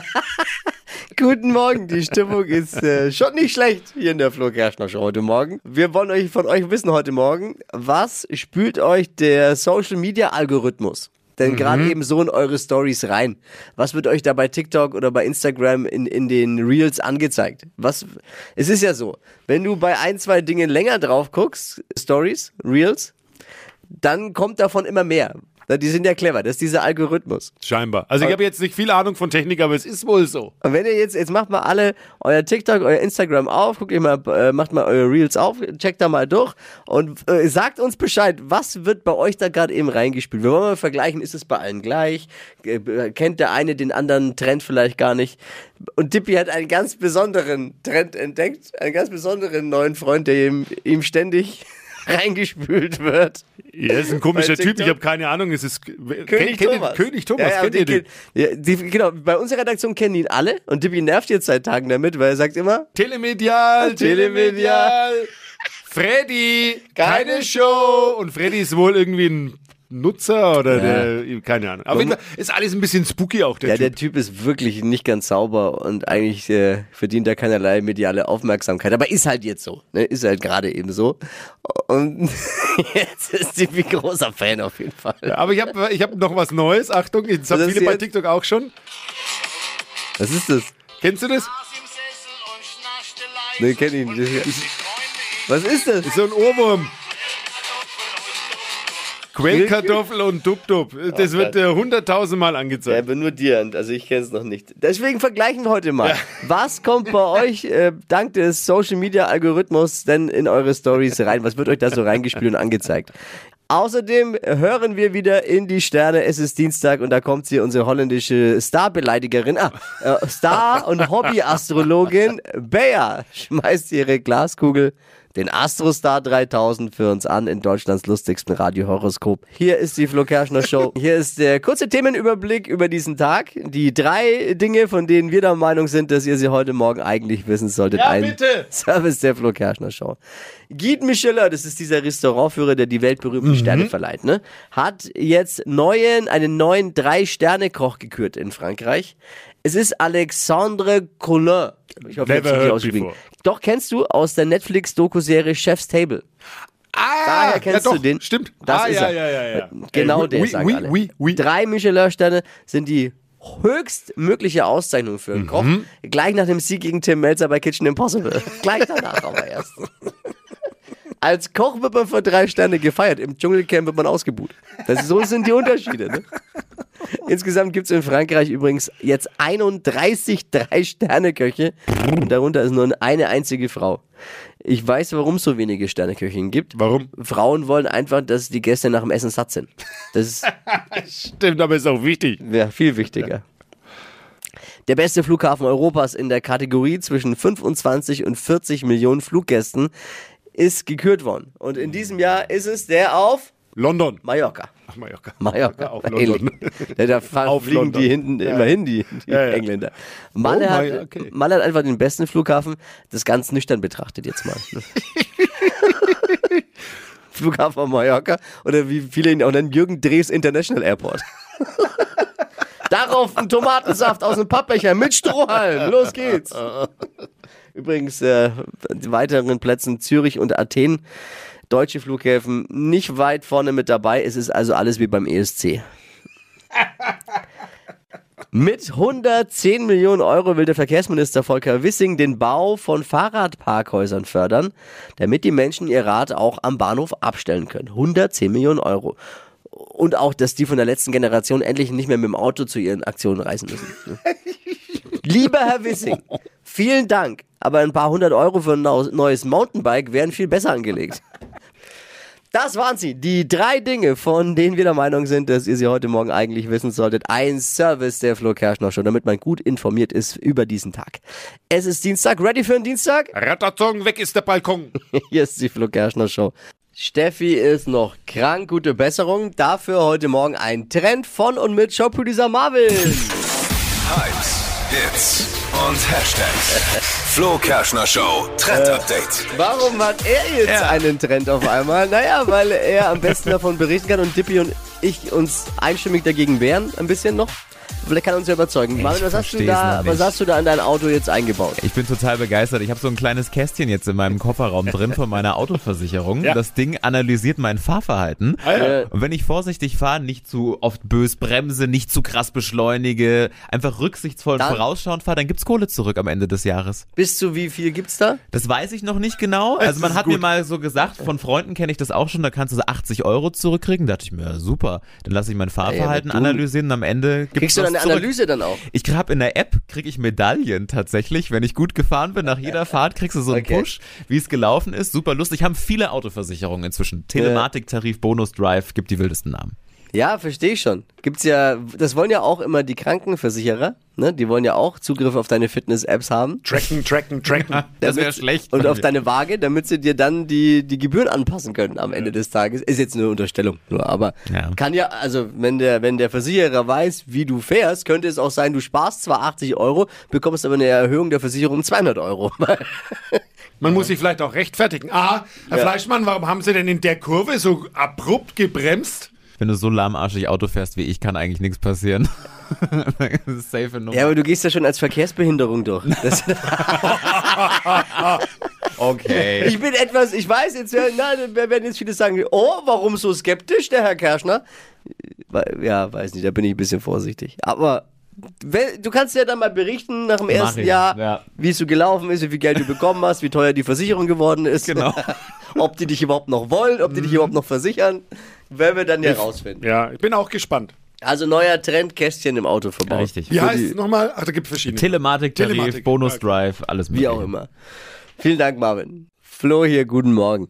Guten Morgen, die Stimmung ist äh, schon nicht schlecht hier in der Flo Kerschner Show heute Morgen. Wir wollen euch von euch wissen heute Morgen, was spült euch der Social Media Algorithmus? Denn Mhm. gerade eben so in eure Stories rein. Was wird euch da bei TikTok oder bei Instagram in, in den Reels angezeigt? Was, es ist ja so, wenn du bei ein, zwei Dingen länger drauf guckst, Stories, Reels, dann kommt davon immer mehr. Die sind ja clever, das ist dieser Algorithmus. Scheinbar. Also ich habe jetzt nicht viel Ahnung von Technik, aber es ist wohl so. Und wenn ihr jetzt, jetzt macht mal alle euer TikTok, euer Instagram auf, guckt ihr mal, äh, macht mal eure Reels auf, checkt da mal durch und äh, sagt uns Bescheid, was wird bei euch da gerade eben reingespielt? Wir wollen mal vergleichen, ist es bei allen gleich? Äh, kennt der eine den anderen Trend vielleicht gar nicht? Und Dippy hat einen ganz besonderen Trend entdeckt, einen ganz besonderen neuen Freund, der ihm, ihm ständig reingespült wird. Er ist ein komischer Typ, ich habe keine Ahnung. Es ist König kennt, kennt Thomas. König Thomas, ja, ja, kennt ihr den? kennt- Ja, die, genau, bei unserer Redaktion kennen ihn alle und Dippy nervt jetzt seit Tagen damit, weil er sagt immer, Telemedial, Telemedial. Telemedial. Freddy, keine Show. Und Freddy ist wohl irgendwie ein Nutzer oder der, keine Ahnung. Auf jeden Fall ist alles ein bisschen spooky auch, der ja, Typ. der Typ ist wirklich nicht ganz sauber und eigentlich äh, verdient er keinerlei mediale Aufmerksamkeit. Aber ist halt jetzt so. Ne? Ist halt gerade eben so. Und jetzt ist Dippy großer Fan auf jeden Fall. Aber ich habe ich hab noch was Neues. Achtung, das haben viele bei? TikTok auch schon. Was ist das? Kennst du das? Ne, kenn ihn. nicht. Was ist das? Das ist so ein Ohrwurm. Quellkartoffel und Dub-Dub. Das wird äh, hunderttausendmal Ja, angezeigt. aber nur dir, also ich kenne es noch nicht. Deswegen vergleichen wir heute mal. Was kommt bei euch äh, dank des Social Media Algorithmus denn in eure Stories rein? Was wird euch da so reingespielt und angezeigt? Außerdem hören wir wieder in die Sterne. Es ist Dienstag und da kommt sie, unsere holländische Starbeleidigerin, ah, äh, Star- und Hobbyastrologin Bea schmeißt ihre Glaskugel, den Astrostar 3000 für uns an in Deutschlands lustigsten Radiohoroskop. Hier ist die Flo Kerschner Show. Hier ist der kurze Themenüberblick über diesen Tag. Die drei Dinge, von denen wir der Meinung sind, dass ihr sie heute Morgen eigentlich wissen solltet. Ja, Ein bitte. Service der Flo Kerschner Show. Guide Michelin, das ist dieser Restaurantführer, der die weltberühmten Mhm. Sterne verleiht, ne? hat jetzt neuen, einen neuen Drei-Sterne-Koch gekürt in Frankreich. Es ist Alexandre Collin. Ich hoffe, ich Never hab's richtig ausgeschrieben. Doch, kennst du aus der Netflix-Doku-Serie Chef's Table. Ah, Daher kennst ja, doch, du den. Stimmt. Das ah, ist ja, er. ja, ja, ja. Genau Äh, der, oui, sagen oui, alle. oui, oui. Drei Michelin-Sterne sind die höchstmögliche Auszeichnung für einen Mhm. Koch. Gleich nach dem Sieg gegen Tim Melzer bei Kitchen Impossible. Gleich danach aber erst. Als Koch wird man für drei Sterne gefeiert. Im Dschungelcamp wird man ausgebuht. Das, so sind die Unterschiede. Ne? Insgesamt gibt es in Frankreich übrigens jetzt 31 Drei-Sterne-Köche. Und darunter ist nur eine einzige Frau. Ich weiß, warum es so wenige Sterneköchinnen gibt. Warum? Frauen wollen einfach, dass die Gäste nach dem Essen satt sind. Das ist Stimmt, aber ist auch wichtig. ja, viel wichtiger. Der beste Flughafen Europas in der Kategorie zwischen 25 und 40 Millionen Fluggästen ist gekürt worden. Und in diesem Jahr ist es der auf London. Mallorca. Ach, Mallorca. Mallorca. Auf London. Ja, da fahren, Auf fliegen London. die hinten Ja. immer hin, die, die Ja. Engländer. Malle, Oh, hat, okay. Malle hat einfach den besten Flughafen, das ganz nüchtern betrachtet jetzt mal. Flughafen von Mallorca oder wie viele ihn auch nennen, Jürgen Drews International Airport. Darauf ein Tomatensaft aus dem Pappbecher mit Strohhalm. Los geht's. Übrigens, äh, die weiteren Plätzen Zürich und Athen, deutsche Flughäfen, nicht weit vorne mit dabei. Es ist also alles wie beim ESC. Mit 110 Millionen Euro will der Verkehrsminister Volker Wissing den Bau von Fahrradparkhäusern fördern, damit die Menschen ihr Rad auch am Bahnhof abstellen können. 110 Millionen Euro. Und auch, dass die von der letzten Generation endlich nicht mehr mit dem Auto zu ihren Aktionen reisen müssen. Lieber Herr Wissing, vielen Dank, aber ein paar hundert Euro für ein neues Mountainbike wären viel besser angelegt. Das waren sie, die drei Dinge, von denen wir der Meinung sind, dass ihr sie heute Morgen eigentlich wissen solltet. Ein Service der Flo Kerschner Show, damit man gut informiert ist über diesen Tag. Es ist Dienstag, ready für einen Dienstag? Ratatong, weg ist der Balkon. Hier ist die Flo Kerschner Show. Steffi ist noch krank, gute Besserung. Dafür heute Morgen ein Trend von und mit Showproducer Marvin. Hypes, Hits und Hashtags. Flo Kerschner Show Trend Update. Warum hat er jetzt Ja. einen Trend auf einmal? Naja, weil er am besten davon berichten kann und Dippy und ich uns einstimmig dagegen wehren, ein bisschen noch. Vielleicht kann er uns ja überzeugen. Marvin, was hast, du da, was hast du da in dein Auto jetzt eingebaut? Ich bin total begeistert. Ich habe so ein kleines Kästchen jetzt in meinem Kofferraum drin von meiner Autoversicherung. Ja. Das Ding analysiert mein Fahrverhalten. Ah, ja. Und wenn ich vorsichtig fahre, nicht zu oft bös bremse, nicht zu krass beschleunige, einfach rücksichtsvoll und Dann- vorausschauend fahre, dann gibt's Kohle zurück am Ende des Jahres. bis zu wie viel gibt's da? Das weiß ich noch nicht genau. Also man hat mir gut. mal so gesagt, von Freunden kenne ich das auch schon, da kannst du so 80 Euro zurückkriegen. Da dachte ich mir, ja, super, dann lasse ich mein Fahrverhalten du- analysieren und am Ende gibt's Kriegst du was dann eine zurück. Analyse dann auch? Ich habe in der App kriege ich Medaillen tatsächlich, wenn ich gut gefahren bin. Nach jeder Fahrt kriegst du so einen Okay. Push, wie es gelaufen ist. Super lustig. Haben viele Autoversicherungen inzwischen. Telematiktarif, Bonus Drive, gibt die wildesten Namen. Ja, verstehe ich schon. Gibt's ja, das wollen ja auch immer die Krankenversicherer, ne? Die wollen ja auch Zugriff auf deine Fitness-Apps haben. Tracken, tracken, tracken. Das wäre schlecht. Und auf deine Waage, damit sie dir dann die, die Gebühren anpassen können am Ende des Tages. Ist jetzt eine Unterstellung nur, aber Ja. kann ja, also wenn der, wenn der Versicherer weiß, wie du fährst, könnte es auch sein, du sparst zwar 80 Euro, bekommst aber eine Erhöhung der Versicherung um 200 Euro. Man muss sich vielleicht auch rechtfertigen. Ah, Herr Ja. Fleischmann, warum haben Sie denn in der Kurve so abrupt gebremst? Wenn du so lahmarschig Auto fährst wie ich, kann eigentlich nichts passieren. safe Nummer. ja, aber du gehst ja schon als Verkehrsbehinderung durch. Okay. ich bin etwas, ich weiß jetzt, wer werden jetzt viele sagen, oh, warum so skeptisch, der Herr Kerschner? Ja, weiß nicht, da bin ich ein bisschen vorsichtig. Aber du kannst ja dann mal berichten nach dem ersten Jahr, ja. wie es so gelaufen ist, wie viel Geld du bekommen hast, wie teuer die Versicherung geworden ist. Genau. ob die dich überhaupt noch wollen, ob die dich überhaupt noch versichern. Werden wir dann ja rausfinden. Ja, ich bin auch gespannt. Also neuer Trend, Kästchen im Auto verbaut. Ja, richtig. Wie heißt es nochmal? Ach, da gibt es verschiedene. Telematiktarif, Telematik, Bonus. Drive, alles Wie auch immer. Vielen Dank, Marvin. Flo hier, guten Morgen.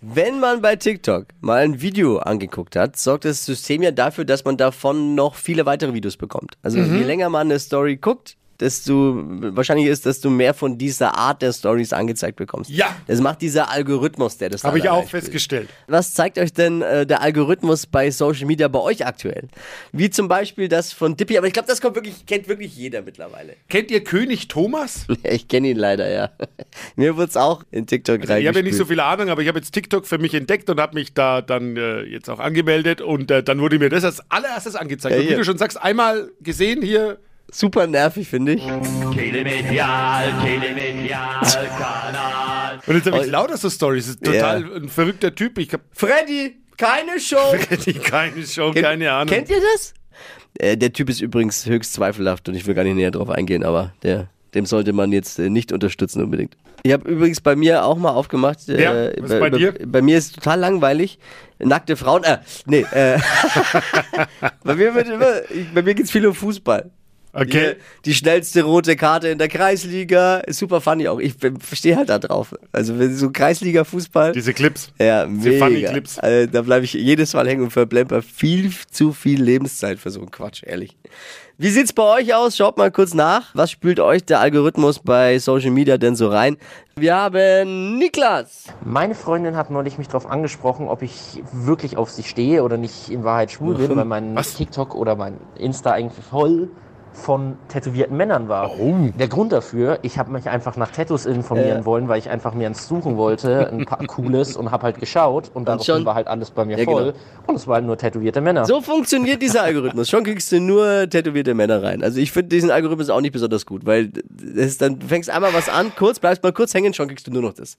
Wenn man bei TikTok mal ein Video angeguckt hat, sorgt das System ja dafür, dass man davon noch viele weitere Videos bekommt. Also Mhm. je länger man eine Story guckt, desto wahrscheinlich ist, dass du mehr von dieser Art der Stories angezeigt bekommst. Ja. Das macht dieser Algorithmus, der das Habe ich auch festgestellt. Was zeigt euch denn äh, der Algorithmus bei Social Media bei euch aktuell? Wie zum Beispiel das von Dippy, aber ich glaube, das kommt wirklich, kennt wirklich jeder mittlerweile. Kennt ihr König Thomas? Ich kenne ihn leider, ja. Mir wurde es auch in TikTok Ich habe ja nicht so reingespült. viel Ahnung, aber ich habe jetzt TikTok für mich entdeckt und habe mich da dann äh, jetzt auch angemeldet und äh, dann wurde mir das als allererstes angezeigt. Ja, und wie du schon sagst, einmal gesehen hier. Super nervig, finde ich. Telemedial, Telemedial-Kanal. Und jetzt habe ich Oh. lauter so Stories. Das ist total Ja. ein verrückter Typ. Ich habe Freddy, keine Show. keine Show, Kennt- keine Ahnung. Kennt ihr das? Äh, der Typ ist übrigens höchst zweifelhaft und ich will gar nicht näher drauf eingehen, aber der, dem sollte man jetzt äh, nicht unterstützen unbedingt. Ich habe übrigens bei mir auch mal aufgemacht. Äh, Ja, was ist bei dir? Bei mir ist total langweilig. Nackte Frauen, äh, nee, äh, bei mir wird immer, ich, bei mir geht's viel um Fußball. Okay. Die, die schnellste rote Karte in der Kreisliga. Ist super funny auch. Ich verstehe halt da drauf. Also wenn so Kreisliga-Fußball. Diese Clips. Ja, Diese mega. funny Clips. Also, da bleibe ich jedes Mal hängen und verblemper viel zu viel Lebenszeit für so einen Quatsch, ehrlich. Wie sieht's bei euch aus? Schaut mal kurz nach. Was spült euch der Algorithmus bei Social Media denn so rein? Wir haben Niklas. Meine Freundin hat neulich mich darauf angesprochen, ob ich wirklich auf sie stehe oder nicht in Wahrheit schwul bin, weil mein Was? TikTok oder mein Insta eigentlich voll von tätowierten Männern war. Der Grund dafür, ich habe mich einfach nach Tattoos informieren Äh. wollen, weil ich einfach mir eins suchen wollte, ein paar cooles und habe halt geschaut und daraufhin schon? war halt alles bei mir Ja, voll genau. und es waren nur tätowierte Männer. So funktioniert dieser Algorithmus. Schon kriegst du nur tätowierte Männer rein. Also ich finde diesen Algorithmus auch nicht besonders gut, weil ist dann, du fängst einmal was an, kurz, bleibst mal kurz hängen, schon kriegst du nur noch das.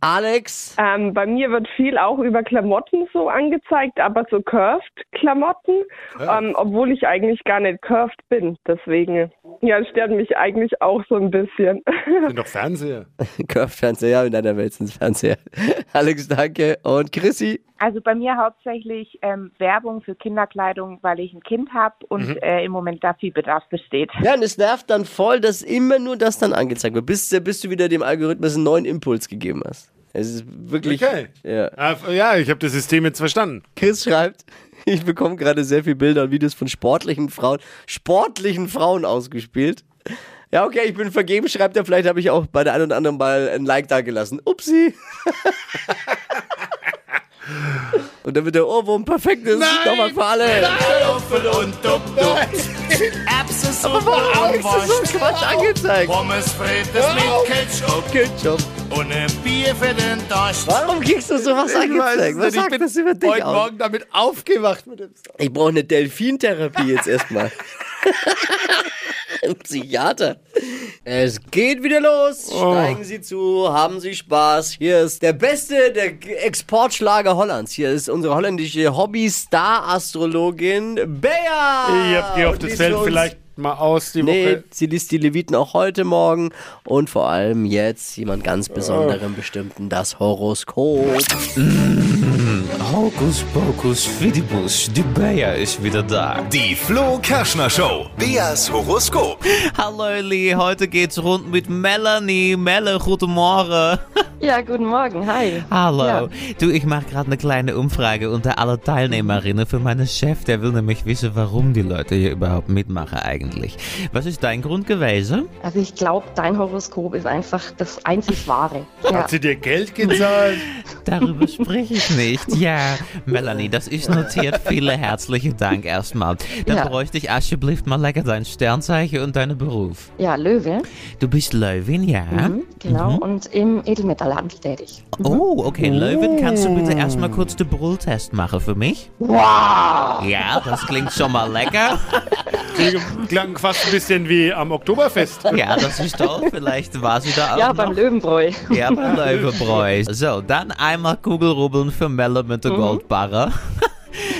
Alex, Ähm, bei mir wird viel auch über Klamotten so angezeigt, aber so Curved-Klamotten, ähm, obwohl ich eigentlich gar nicht curved bin. Deswegen, ja, es stört mich eigentlich auch so ein bisschen. Sind doch Fernseher. Curve-Fernseher, ja, in deiner Welt sind es Fernseher. Alex, danke. Und Chrissy, Also bei mir hauptsächlich ähm, Werbung für Kinderkleidung, weil ich ein Kind habe und äh, im Moment da viel Bedarf besteht. Ja, und es nervt dann voll, dass immer nur das dann angezeigt wird, bis, bis du wieder dem Algorithmus einen neuen Impuls gegeben hast. Es ist wirklich. Okay. Ja. Ja, ich habe das System jetzt verstanden. Chris schreibt, ich bekomme gerade sehr viele Bilder und Videos von sportlichen Frauen, sportlichen Frauen ausgespielt. Ja, okay, ich bin vergeben, schreibt er, vielleicht habe ich auch bei der einen oder anderen mal ein Like da gelassen. Upsi. und dann wird der Ohrwurm perfekt ist. Nochmal für alle. Aber warum ist das so Quatsch angezeigt? Pommes frites mit Ketchup. Ketchup. und ein Bier für den Durst. Warum kriegst du sowas angezeigt? Was nicht, ich sagt bin das über dich heute aus? Morgen damit aufgewacht mit dem Song. Ich brauche eine Delfintherapie jetzt erstmal. Psychiater. Es geht wieder los. Steigen Sie zu, haben Sie Spaß. Hier ist der beste der Exportschlager Hollands. Hier ist unsere holländische Hobby-Star-Astrologin Bea. Ich hab gehofft, das fällt vielleicht mal aus die Nee, Woche. sie liest die Leviten auch heute Morgen und vor allem jetzt jemand ganz besonderen bestimmten, das Horoskop. Hokus Pokus Fidibus, die Bayer ist wieder da. Die Flo Kerschner Show. Beas Horoskop. Hallo Eli, heute geht's rund mit Melanie. Melle, guten Morgen. Ja, guten Morgen, hi. Hallo. Ja. Du, ich mache gerade eine kleine Umfrage unter alle Teilnehmerinnen für meinen Chef. Der will nämlich wissen, warum die Leute hier überhaupt mitmachen eigentlich. Was ist dein Grund gewesen? Also ich glaube, dein Horoskop ist einfach das einzig wahre. Ja. Hat sie dir Geld gezahlt? Darüber spreche ich nicht. Ja, Melanie, das ist notiert. Vielen herzlichen Dank erstmal. Dann Ja. bräuchte ich alsjeblieft mal lecker dein Sternzeichen und deinen Beruf. ja, Löwe, Du bist Löwin, ja? mhm, genau, und im Edelmetallhandel tätig. Oh, okay, Löwin, kannst du bitte erstmal kurz den Brülltest machen für mich? Wow! Ja, das klingt schon mal lecker. Klang fast ein bisschen wie am Oktoberfest. Ja, das ist toll. Vielleicht war sie da auch Ja, noch. beim Löwenbräu. Ja, beim Löwenbräu. So, dann einmal Kugelrubbeln für Melle mit der Goldbarre.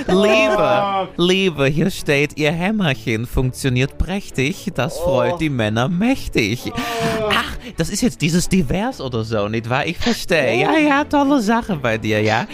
Liebe, Liebe, hier steht, Ihr Hämmerchen funktioniert prächtig. Das freut die Männer mächtig. Ach, das ist jetzt dieses Divers oder so, nicht wahr? Ich verstehe. Ja, ja, tolle Sache bei dir, ja.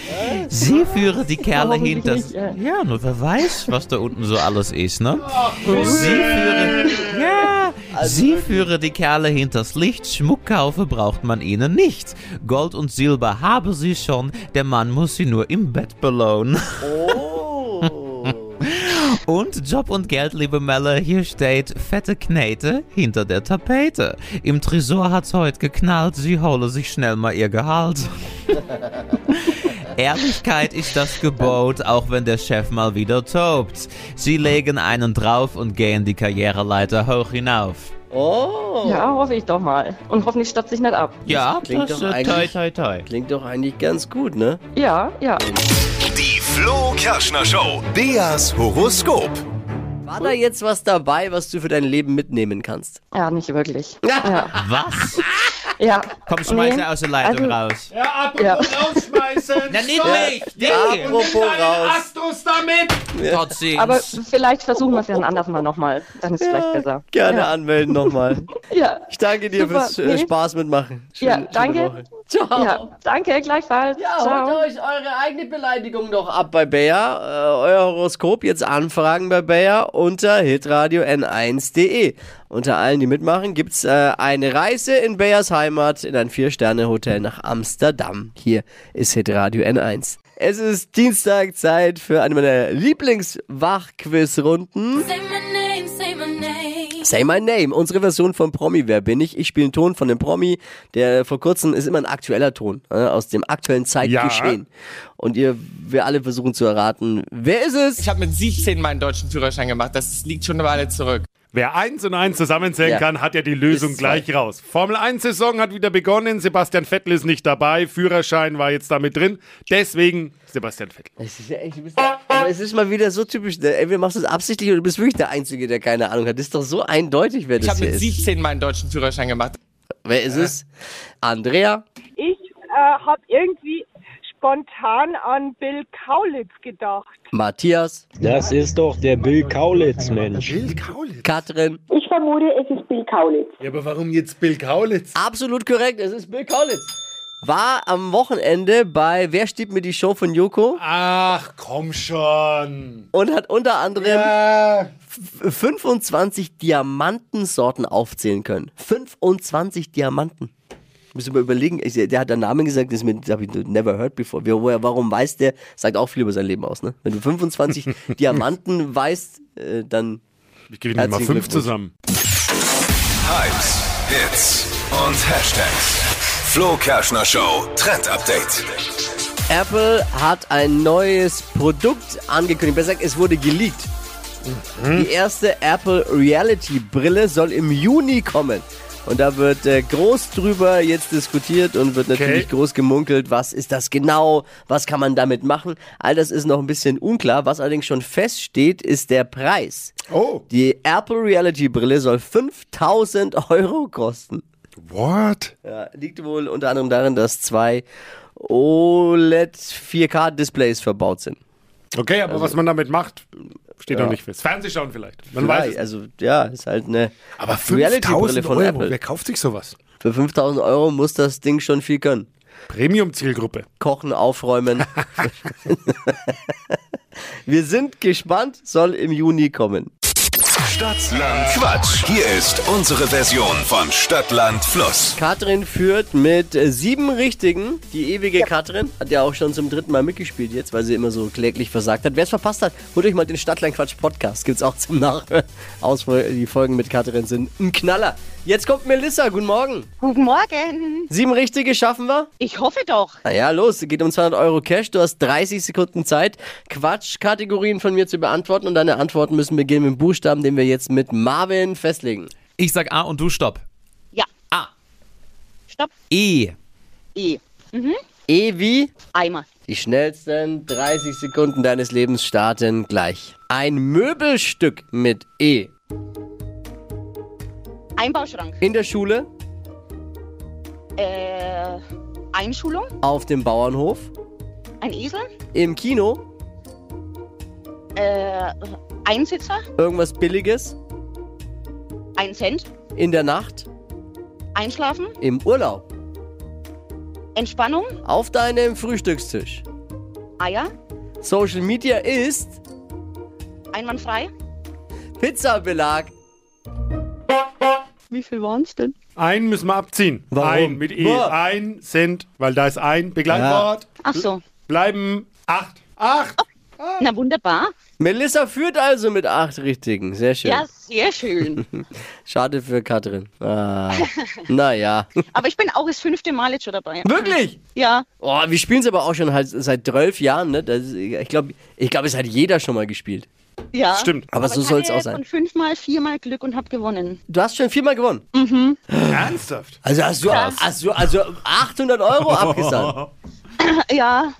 Sie führen die Kerle hinter... Ja, nur wer weiß, was da unten so alles ist, ne? Sie führen... Ja, Sie führen die Kerle hinters Licht. Schmuck kaufen braucht man ihnen nicht. Gold und Silber haben sie schon. Der Mann muss sie nur im Bett belohnen. Oh. Und Job und Geld, liebe Melle, hier steht fette Knete hinter der Tapete. Im Tresor hat's heute geknallt, sie hole sich schnell mal ihr Gehalt. Ehrlichkeit ist das Gebot, auch wenn der Chef mal wieder tobt. Sie legen einen drauf und gehen die Karriereleiter hoch hinauf. oh. Ja, hoffe ich doch mal. Und hoffentlich stürzt sich nicht ab. Ja, klingt das doch ist toi eigentlich- toi toi. Klingt doch eigentlich ganz gut, ne? Ja, ja. Die Flo Kerschner Show. Beas Horoskop. War da jetzt was dabei, was du für dein Leben mitnehmen kannst? Ja, nicht wirklich. Ja. Was? Ja. Komm, schmeiß Nee, aus der Leitung also- raus. Ja, apropos Ja. rausschmeißen. Na, nicht mich! Die! Apropos raus. Astros damit. Trotzdem. Aber vielleicht versuchen wir es ja ein anderes Mal nochmal. Dann ist es vielleicht besser. Gerne Ja. anmelden nochmal. Ja. Ich danke dir Super. fürs äh, Nee. Spaß mitmachen. Ja, Schöne- schöne danke. Ciao. Ja, danke, gleichfalls. Ja, Ciao. holt euch eure eigene Beleidigung doch ab bei Bayer. Äh, euer Horoskop jetzt anfragen bei Bayer unter hitradio n1.de. Unter allen, die mitmachen, gibt's äh, eine Reise in Bayers Heimat in ein Vier-Sterne-Hotel nach Amsterdam. Hier ist hitradio n1. Es ist Dienstag, Zeit für eine meiner Lieblingswachquiz-Runden. Say my name, say my name. Say My Name, unsere Version von Promi Wer bin ich? Ich spiele einen Ton von dem Promi, der vor kurzem ist immer ein aktueller Ton äh, aus dem aktuellen Zeitgeschehen. Und ihr, wir alle versuchen zu erraten, wer ist es? Ich habe mit 17 meinen deutschen Führerschein gemacht. Das liegt schon eine Weile zurück. Wer eins und eins zusammenzählen Ja. kann, hat ja die Lösung Ist gleich raus. Formel 1 Saison hat wieder begonnen. Sebastian Vettel ist nicht dabei. Führerschein war jetzt damit drin. Deswegen Sebastian Vettel. Es ist ja echt, bist, aber es ist mal wieder so typisch. ne? Entweder machst du es absichtlich oder du bist wirklich der Einzige, der keine Ahnung hat. Das ist doch so eindeutig, wer Ich das habe hier mit ist. 17 meinen deutschen Führerschein gemacht. Wer ist es? Andrea? Ich äh, habe irgendwie spontan an Bill Kaulitz gedacht. Matthias? Das ist doch der Bill Kaulitz, Mensch. Bill Kaulitz? Katrin? Ich vermute, es ist Bill Kaulitz. Ja, aber warum jetzt Bill Kaulitz? Absolut korrekt, es ist Bill Kaulitz. War am Wochenende bei Wer steht mir die Show von Joko Ach, komm schon. und hat unter anderem Ja. 25 Diamantensorten aufzählen können. 25 Diamanten. Müssen wir überlegen, ich, der hat einen Namen gesagt, das habe ich never heard before. Wie- woher- Warum weiß der? Sagt auch viel über sein Leben aus, ne? Wenn du 25 Diamanten weißt, äh, dann Ich gebe Ihnen mal fünf zusammen. Hypes, Hits und Hashtags. Flo Kerschner Show Trend Update. Apple hat ein neues Produkt angekündigt. Besser gesagt, es wurde geleakt. Die erste Apple Reality Brille soll im Juni kommen. Und da wird äh, groß drüber jetzt diskutiert und wird natürlich Okay. groß gemunkelt, was ist das genau, was kann man damit machen. All das ist noch ein bisschen unklar. Was allerdings schon feststeht, ist der Preis. Oh. Die Apple Reality Brille soll 5000 Euro kosten. What? Ja, liegt wohl unter anderem darin, dass zwei OLED 4K Displays verbaut sind. Okay, aber was man damit macht, steht Ja. noch nicht fest. Fernsehschauen vielleicht. Man Vielleicht, weiß es. also ja, ist halt eine Aber Reality-Brille 5000 von Euro, Apple. wer kauft sich sowas? Für 5000 Euro muss das Ding schon viel können. Premium-Zielgruppe. Kochen, aufräumen. Wir sind gespannt, soll im Juni kommen. Stadtland Quatsch. Hier ist unsere Version von Stadtland Fluss. Katrin führt mit äh, sieben Richtigen. Die ewige Katrin hat ja auch schon zum dritten Mal mitgespielt jetzt, weil sie immer so kläglich versagt hat. Wer es verpasst hat, holt euch mal den Stadtlandquatsch Podcast. Gibt's auch zum Nachhören. Die Folgen mit Katrin sind ein Knaller. Jetzt kommt Melissa. Guten Morgen. Guten Morgen. Sieben Richtige schaffen wir? Ich hoffe doch. Na ja, los, es geht um 200 Euro Cash. Du hast 30 Sekunden Zeit, Quatschkategorien von mir zu beantworten und deine Antworten müssen beginnen mit dem Buchstaben, den wir jetzt mit Marvin festlegen. Ich sag A und du stopp. Ja. A. Stopp. E. E. Mhm. E wie? Eimer. Die schnellsten 30 Sekunden deines Lebens starten gleich. Ein Möbelstück mit E. Einbauschrank. In der Schule, Äh, Einschulung. auf dem Bauernhof, Ein Esel. im Kino, Äh, Einsitzer. irgendwas Billiges, Ein Cent. in der Nacht, Einschlafen. im Urlaub, Entspannung. auf deinem Frühstückstisch. Eier. Social Media ist Einwandfrei. Pizzabelag. Wie viel waren es denn? Ein müssen wir abziehen. Warum? Ein mit E. Boah. Ein Cent, weil da ist ein Begleitwort. Ach so. Bleiben acht. Acht. Na wunderbar. Melissa führt also mit acht Richtigen. Sehr schön. Ja, sehr schön. Schade für Katrin. Ah, naja. Aber ich bin auch das fünfte Mal jetzt schon dabei. Wirklich? Ja. Oh, wir spielen es aber auch schon halt seit zwölf Jahren. Ne? Das ist, ich glaube, ich glaub, es hat jeder schon mal gespielt. Ja. Stimmt. Aber, so ich soll es auch sein. Von fünfmal, viermal Glück und habe gewonnen. Du hast schon viermal gewonnen. Ernsthaft? Also hast du, hast du also 800 Euro abgesagt. Ja.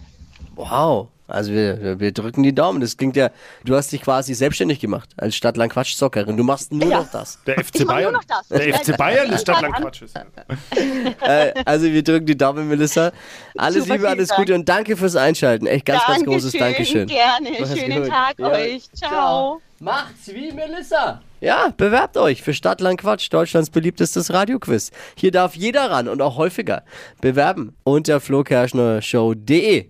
Wow. Also wir, wir- wir drücken die Daumen. Das klingt ja, du hast dich quasi selbstständig gemacht als Stadtland Quatsch Zockerin. Du machst nur Ja. noch das. Der FC Ich Bayern. nur noch das. Der FC Bayern ist Stadtland Quatsch. Äh, also wir drücken die Daumen, Melissa. Alles Super, Liebe, alles Dank. Gute und danke fürs Einschalten. Echt ganz, ganz großes Dankeschön. Gerne. Mach's Schönen gut. Tag Ja. euch. Ciao. Macht's wie Melissa. Ja, bewerbt euch für Stadtland Quatsch, Deutschlands beliebtestes Radioquiz. Hier darf jeder ran und auch häufiger. Bewerben unter flokerschnershow.de.